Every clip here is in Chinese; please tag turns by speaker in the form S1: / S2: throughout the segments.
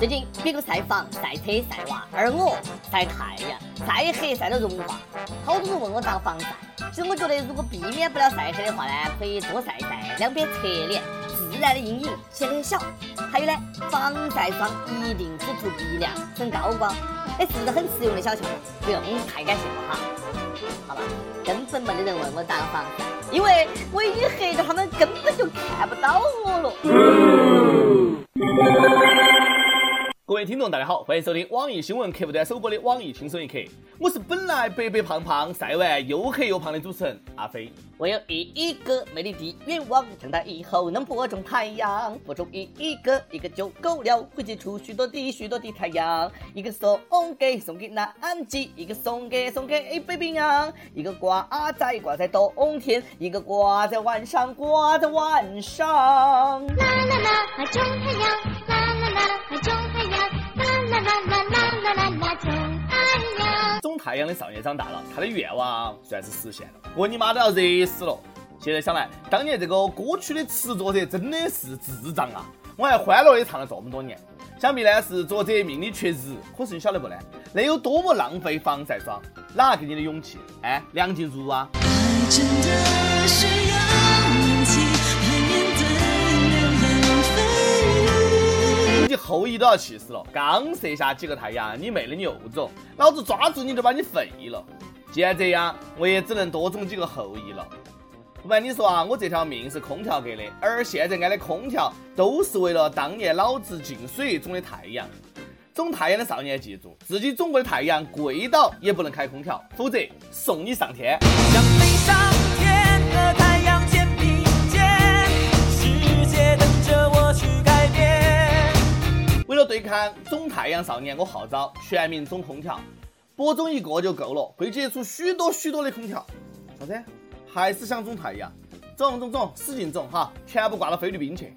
S1: 最近别个晒房、晒车、晒娃，而我晒太阳、晒黑、晒到融化。好多人问我咋防晒，其实我觉得如果避免不了晒黑的话呢，可以多晒晒两边侧脸，自然的阴影显脸小。还有呢，防晒霜一定只涂鼻梁，呈高光。哎，是不是很实用的小窍门？不用太感谢我哈。好吧，根本没得人问我咋个防晒，因为我已经黑的他们根本就看不到我了。
S2: 各位听众，大家好，欢迎收听网易新闻客户端首播的《网易轻松一刻》，我是本来白白胖胖，晒完又黑又胖的主持人阿飞。
S1: 我有一亿个美丽的愿望，长大以后能播种太阳，播种一亿个，一个就够了，会结出许多的许多的太阳。一个送给送给南极，一个送给送给北冰洋，一个挂在挂在冬天，一个挂在晚上挂在晚上。啦啦啦，种太阳，
S2: 太阳的少年长大了，他的愿望算是实现了。我你妈都要热死了！现在想来，当年这个歌曲的词作者真的是智障啊！我还欢乐的唱了这么多年，想必呢是作者命里缺日。可是你晓得不呢？那有多么浪费防晒霜？哪给你的勇气？哎，梁静茹啊！爱情的你后羿都要气死了，刚射下几个太阳，你妹的你又走，老子抓住你就把你废了。既然这样，我也只能多种几个后羿了。不瞒你说啊，我这条命是空调给的，而现在安的空调都是为了当年老子进水种的太阳。种太阳的少年记住，自己种过的太阳跪倒也不能开空调，否则送你上天。让你上天的太对抗种太阳少年，我号召全民种空调，播种一个就够了，会结出许多许多的空调。啥子？还是想种太阳？种种种，使劲种哈，全部挂到菲律宾去。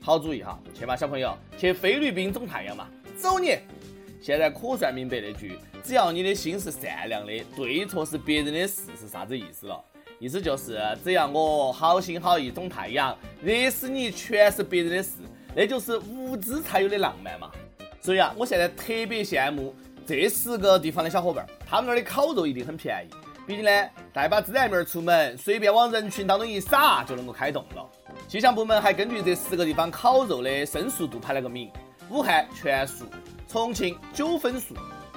S2: 好主意哈，去嘛小朋友，去菲律宾种太阳嘛，走你！现在可算明白那句“只要你的心是善良的，对错是别人的事”是啥子意思了？意思就是，只要我好心好意种太阳，热死你全是别人的事。那就是无知才有的浪漫嘛，所以啊，我现在特别羡慕这十个地方的小伙伴儿，他们那儿的烤肉一定很便宜。毕竟呢，带把孜然面出门，随便往人群当中一撒就能够开动了。气象部门还根据这十个地方烤肉的生熟度排了个名：武汉全熟，重庆九分熟，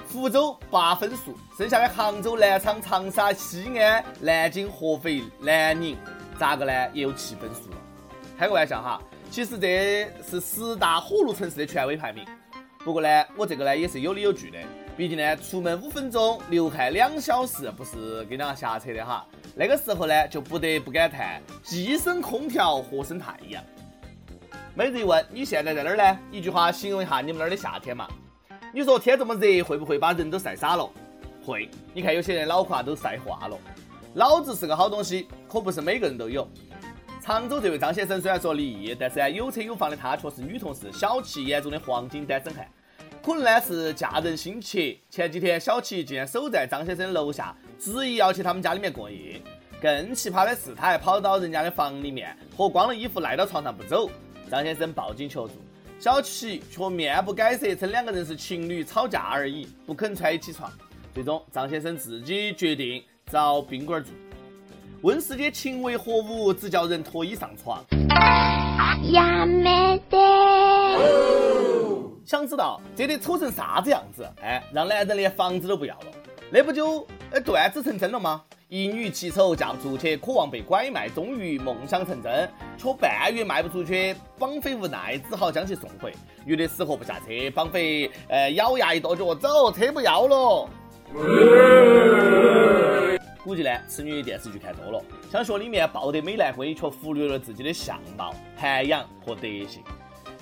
S2: 福州八分熟，剩下的杭州、南昌、长沙、西安、南京、合肥、南宁，咋个呢？也有七分熟了。开个玩笑哈。其实这是十大火炉城市的权威排名，不过呢，我这个呢也是有理有据的。毕竟呢，出门五分钟，流汗两小时，不是给两个瞎扯的哈。那个时候呢，就不得不感叹：既生空调，何生太阳？每日一问，你现在在哪儿呢？一句话形容一下你们那儿的夏天嘛？你说天这么热，会不会把人都晒傻了？会。你看有些人脑壳都晒化了。脑子是个好东西，可不是每个人都有。常州这位张先生虽然说离异，但是呢有车有房的他却是女同事小齐眼中的黄金单身汉。可能呢是嫁人心切，前几天小齐竟然守在张先生楼下，执意要去他们家里面过夜。更奇葩的是，他还跑到人家的房里面，脱光了衣服赖到床上不走。张先生报警求助，小齐却面不改色，称两个人是情侣吵架而已，不肯穿起床。最终，张先生自己决定找宾馆住。问世间情为何物，只叫人脱衣上床。呀没得。想知道这得丑成啥子样子？哎，让男人连房子都不要了，那不就呃断子成真了吗？一女奇丑嫁不出去，渴望被拐卖，终于梦想成真，却半月卖不出去，绑匪无奈只好将其送回。女的死活不下车，绑匪呃咬牙一跺脚，走，车不要了。估计呢，此女电视剧看多了，想学里面抱得美男归，却忽略了自己的相貌、涵养和德行。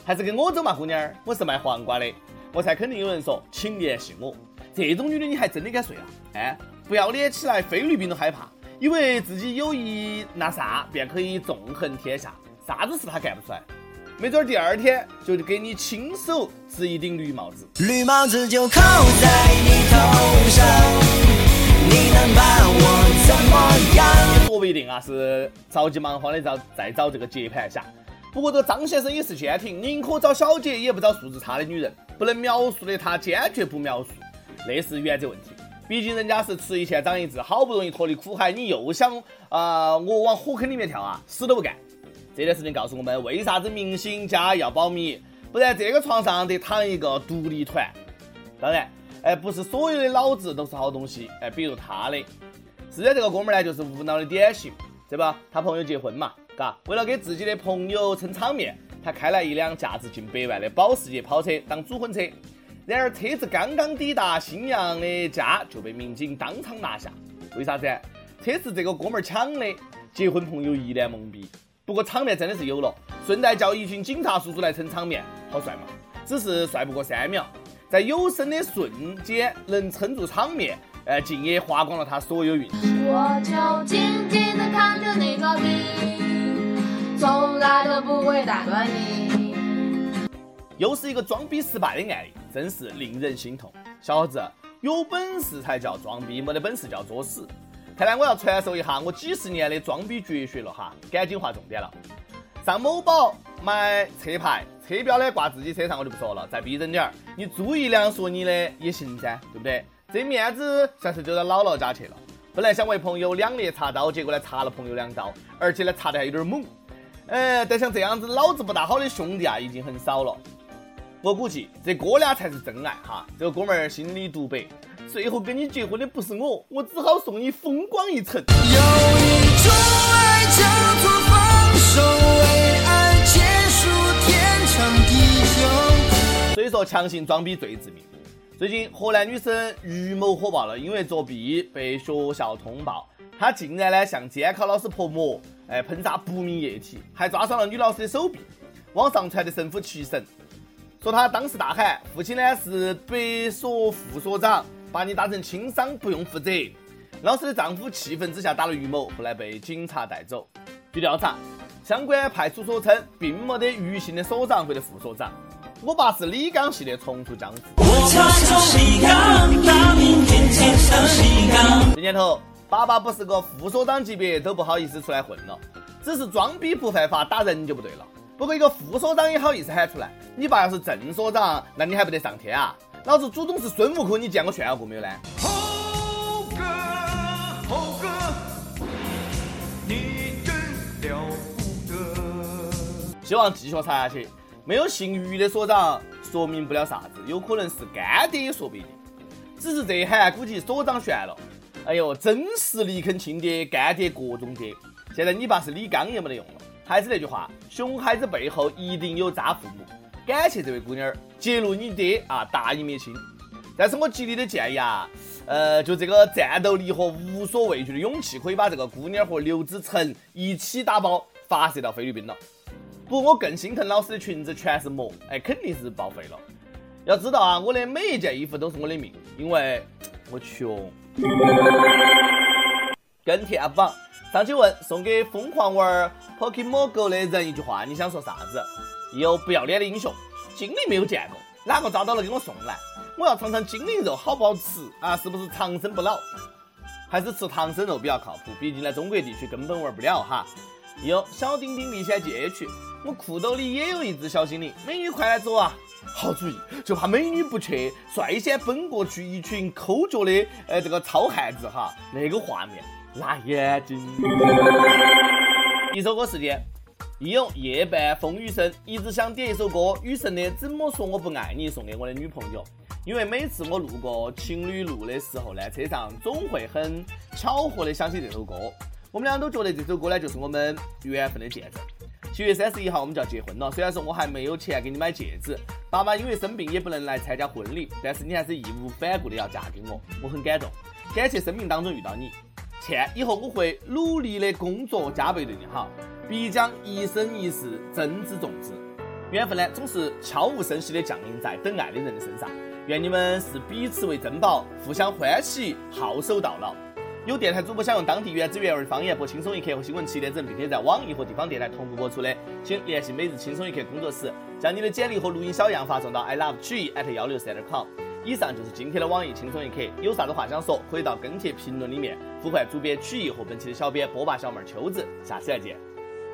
S2: 还是跟我走嘛，姑娘，我是卖黄瓜的，我猜肯定有人说，请联系我。这种女的你还真的敢睡啊？哎，不要脸起来，菲律宾都害怕，以为自己有一那啥便可以纵横天下，啥子事他干不出来？没准第二天就给你亲手织一顶绿帽子，绿帽子就扣在你定啊，是着急忙慌的找再找这个接盘侠。不过这个张先生也是坚挺，宁可找小姐，也不找素质差的女人。不能描述的他坚决不描述，那是原则问题。毕竟人家是吃一堑长一智，好不容易脱离苦海，你又想啊我往火坑里面跳啊，死都不干。这件事情告诉我们，为啥子明星家要保密？不然这个床上得躺一个独立团。当然，哎，不是所有的脑子都是好东西，哎，比如他的。是的，这个哥们儿呢，就是无脑的典型，对吧？他朋友结婚嘛，嘎，为了给自己的朋友撑场面，他开了一辆价值近百万的保时捷跑车当主婚车。然而，车子刚刚抵达新娘的家，就被民警当场拿下。为啥子？车是这个哥们儿抢的，结婚朋友一脸懵逼。不过场面真的是有了，顺带叫一群警察叔叔来撑场面，好帅嘛！只是帅不过三秒，在有生的瞬间能撑住场面，呃，竟也花光了他所有运气。我就静静的看着你装逼，从来都不会打断你。又是一个装逼失败的案例。真是令人心痛，小伙子，有本事才叫装逼，没得本事叫作死。看来我要传授一下我几十年的装逼绝学了哈，赶紧划重点了。上某宝买车牌，车标呢挂自己车上，我就不说了，再逼真点儿，你租一辆说你的也行噻，对不对？这面子算是丢到姥姥家去了。本来想为朋友两肋插刀，结果呢插了朋友两刀，而且呢插的还有点猛。呃，但像这样子脑子不大好的兄弟啊，已经很少了。我估计这哥俩才是真爱哈！这个哥们儿心里独白：最后跟你结婚的不是我，我只好送你风光一程。有一种爱叫做放手，为爱结束天长地久。所以说，强行装逼最致命。最近，河南女生于某火爆了，因为作弊被学校通报，她竟然呢向监考老师泼墨，哎，喷洒不明液体，还抓伤了女老师的手臂。网上传的神乎其神。说她当时大喊：“父亲呢是北所副所长，把你打成轻伤不用负责。”老师的丈夫气愤之下打了于某，后来被警察带走。据调查，相关派出所称并没得于姓的所长或者副所长。我爸是李刚系的重出江湖。这年头，爸爸不是个副所长级别都不好意思出来混了，只是装逼不犯法，打人就不对了。不过一个副所长也好意思喊出来，你爸要是正所长，那你还不得上天啊？老子祖宗是孙悟空，你见过炫耀过没有呢？猴哥，猴哥，你真了不得。希望继续查下去，没有姓于的所长，说明不了啥子，有可能是干爹也说不一定。只是这喊估计所长悬了。哎呦，真是李坑亲爹，干爹各种爹。现在你爸是李刚也没得用了。还是那句话，熊孩子背后一定有渣父母。感谢这位姑娘儿揭露你爹啊，大义灭亲。但是我极力的建议啊，呃，就这个战斗力和无所畏惧的勇气，可以把这个姑娘和刘子成一起打包发射到菲律宾了。不，我更心疼老师的裙子全是膜，哎，肯定是报废了。要知道啊，我的每一件衣服都是我的命，因为我穷。跟帖榜。上去问送给疯狂玩 Pokemon Go 的人一句话，你想说啥子？有不要脸的英雄，精灵没有见过，哪个抓到了给我送来？我要尝尝精灵肉好不好吃啊？是不是长生不老？还是吃唐僧肉比较靠谱？毕竟在中国地区根本玩不了哈。有小丁丁历险记 H，我裤兜里也有一只小精灵，美女快来走啊！好主意，就怕美女不去，率先奔过去，一群抠脚的呃这个糙汉子哈，那个画面。辣眼睛。一首歌时间，易勇夜半风雨声，一直想点一首歌，雨神的《怎么说我不爱你》送给我的女朋友，因为每次我路过情侣路的时候呢，车上总会很巧合的想起这首歌。我们俩都觉得这首歌呢，就是我们缘分的见证。七月三十一号我们就要结婚了，虽然说我还没有钱给你买戒指，爸妈因为生病也不能来参加婚礼，但是你还是义无反顾的要嫁给我，我很感动，感谢生命当中遇到你。倩，以后我会努力的工作，加倍对你好，必将一生一世珍之重之。缘分呢，总是悄无声息的降临在等爱的人的身上。愿你们是彼此为珍宝，互相欢喜，好手到老。有电台主播想用当地原汁原味的方言播《轻松一刻》和新闻七点整，并且在网易和地方电台同步播出的，请联系每日轻松一刻工作室，将你的简历和录音小样发送到 i love 曲艺 at 幺六三点 com。以上就是今天的网易轻松一刻，有啥子话想说，可以到跟帖评论里面呼唤主编曲艺和本期的小编波霸小妹秋子，下次再见。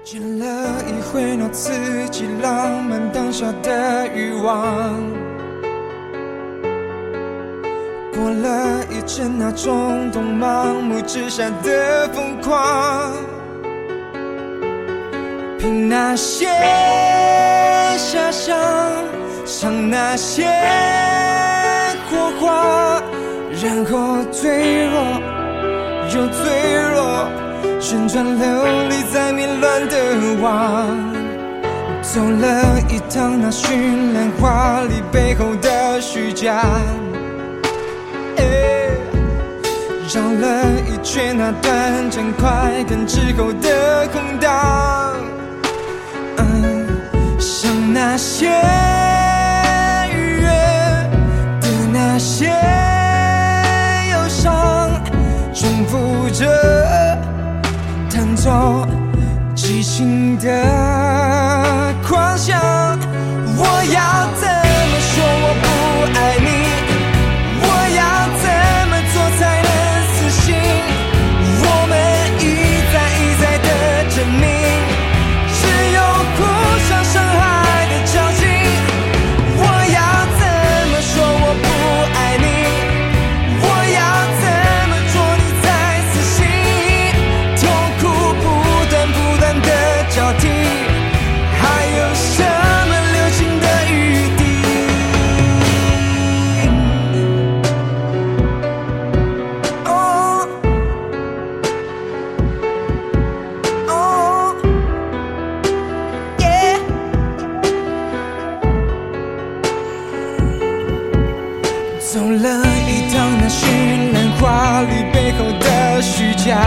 S2: 见了一回那刺激浪漫当下的欲望。
S3: 过了一阵那冲动、盲目之下的疯狂，凭那些遐想，想那些火花，然后坠落又坠落，旋转流离在迷乱的网。走了一趟那绚烂华丽背后的虚假，绕了一圈那短暂快感之后的空荡，嗯像那些愉悦的那些忧伤，重复着弹奏激情的。狂想，我要了一趟那绚烂华丽背后的虚假，